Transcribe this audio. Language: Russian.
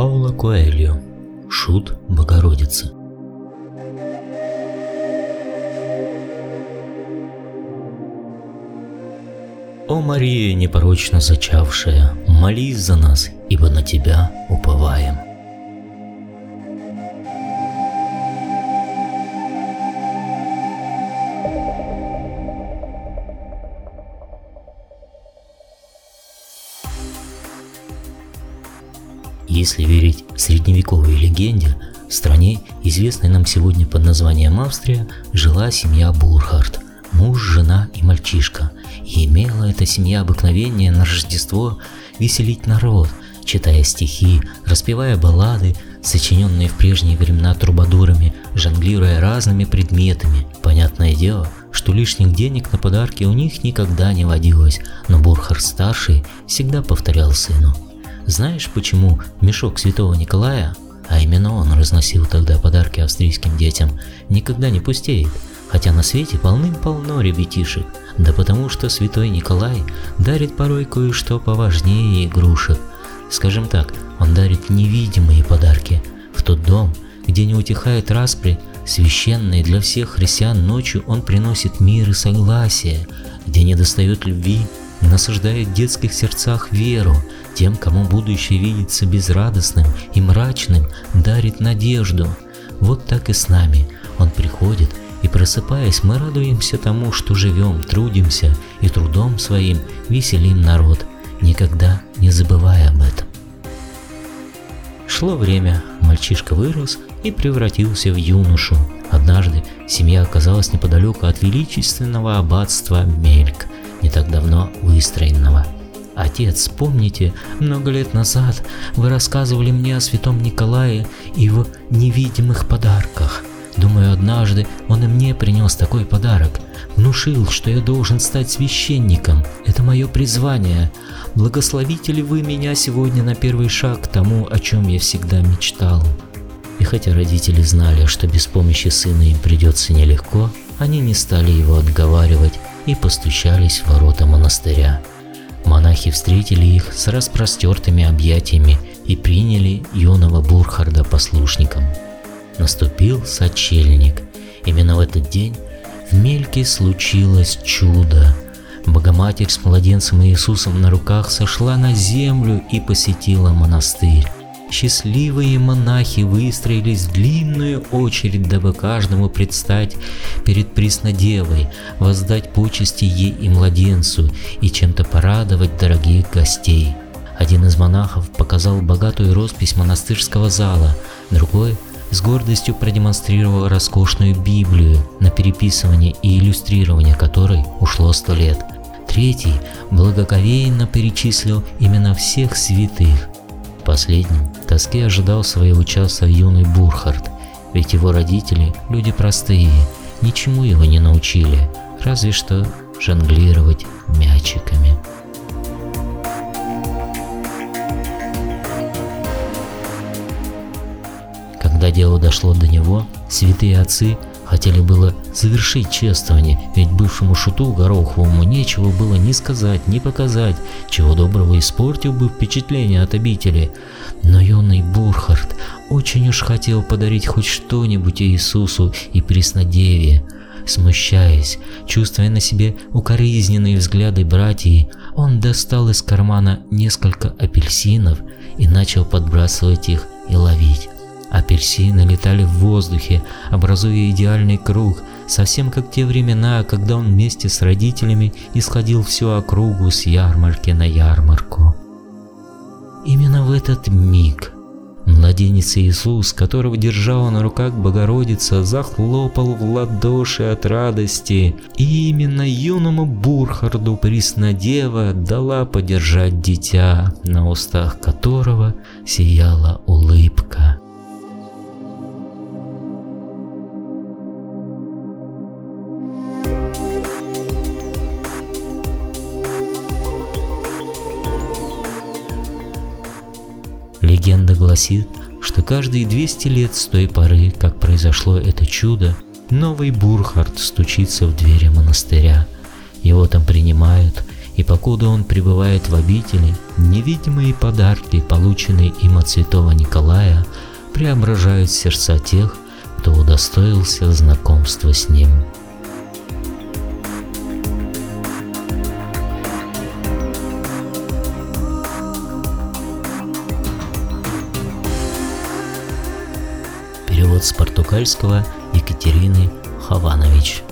Паула Коэльо. Шут Богородицы. О Мария, непорочно зачавшая, молись за нас, ибо на Тебя уповаем. Если верить средневековой легенде, в стране, известной нам сегодня под названием Австрия, жила семья Бурхард – муж, жена и мальчишка. И имела эта семья обыкновение на Рождество веселить народ, читая стихи, распевая баллады, сочиненные в прежние времена трубадурами, жонглируя разными предметами. Понятное дело, что лишних денег на подарки у них никогда не водилось, но Бурхард-старший всегда повторял сыну – знаешь, почему мешок святого Николая, а именно он разносил тогда подарки австрийским детям, никогда не пустеет, хотя на свете полным-полно ребятишек, да потому что святой Николай дарит порой кое-что поважнее игрушек. Скажем так, он дарит невидимые подарки. В тот дом, где не утихает распри, священный для всех христиан ночью он приносит мир и согласие, где не достает любви, насаждает в детских сердцах веру, тем, кому будущее видится безрадостным и мрачным, дарит надежду. Вот так и с нами. Он приходит, и просыпаясь, мы радуемся тому, что живем, трудимся и трудом своим веселим народ, никогда не забывая об этом. Шло время, мальчишка вырос и превратился в юношу. Однажды семья оказалась неподалеку от величественного аббатства Мельк, не так давно выстроенного – Отец, помните, много лет назад вы рассказывали мне о святом Николае и его невидимых подарках. Думаю, однажды он и мне принес такой подарок. Внушил, что я должен стать священником. Это мое призвание. Благословите ли вы меня сегодня на первый шаг к тому, о чем я всегда мечтал? И хотя родители знали, что без помощи сына им придется нелегко, они не стали его отговаривать и постучались в ворота монастыря. Монахи встретили их с распростертыми объятиями и приняли юного Бурхарда послушником. Наступил сочельник. Именно в этот день в Мельке случилось чудо. Богоматерь с младенцем Иисусом на руках сошла на землю и посетила монастырь. Счастливые монахи выстроились в длинную очередь, дабы каждому предстать перед Преснодевой, воздать почести ей и младенцу и чем-то порадовать дорогих гостей. Один из монахов показал богатую роспись монастырского зала, другой с гордостью продемонстрировал роскошную Библию, на переписывание и иллюстрирование которой ушло сто лет. Третий благоговейно перечислил имена всех святых. Последним тоске ожидал своего часа юный Бурхард, ведь его родители – люди простые, ничему его не научили, разве что жонглировать мячиками. Когда дело дошло до него, святые отцы – Хотели было завершить чествование, ведь бывшему шуту Гороховому нечего было ни сказать, ни показать, чего доброго испортил бы впечатление от обители. Но юный Бурхард очень уж хотел подарить хоть что-нибудь Иисусу и Преснодеве. Смущаясь, чувствуя на себе укоризненные взгляды братьев, он достал из кармана несколько апельсинов и начал подбрасывать их и ловить. Апельсины летали в воздухе, образуя идеальный круг, совсем как те времена, когда он вместе с родителями исходил всю округу с ярмарки на ярмарку. Именно в этот миг младенец Иисус, которого держала на руках Богородица, захлопал в ладоши от радости, и именно юному Бурхарду Преснодева дала подержать дитя, на устах которого сияла улыбка. Легенда гласит, что каждые 200 лет с той поры, как произошло это чудо, новый Бурхард стучится в двери монастыря. Его там принимают, и покуда он пребывает в обители, невидимые подарки, полученные им от святого Николая, преображают сердца тех, кто удостоился знакомства с ним. Перевод с португальского Екатерины Хаванович.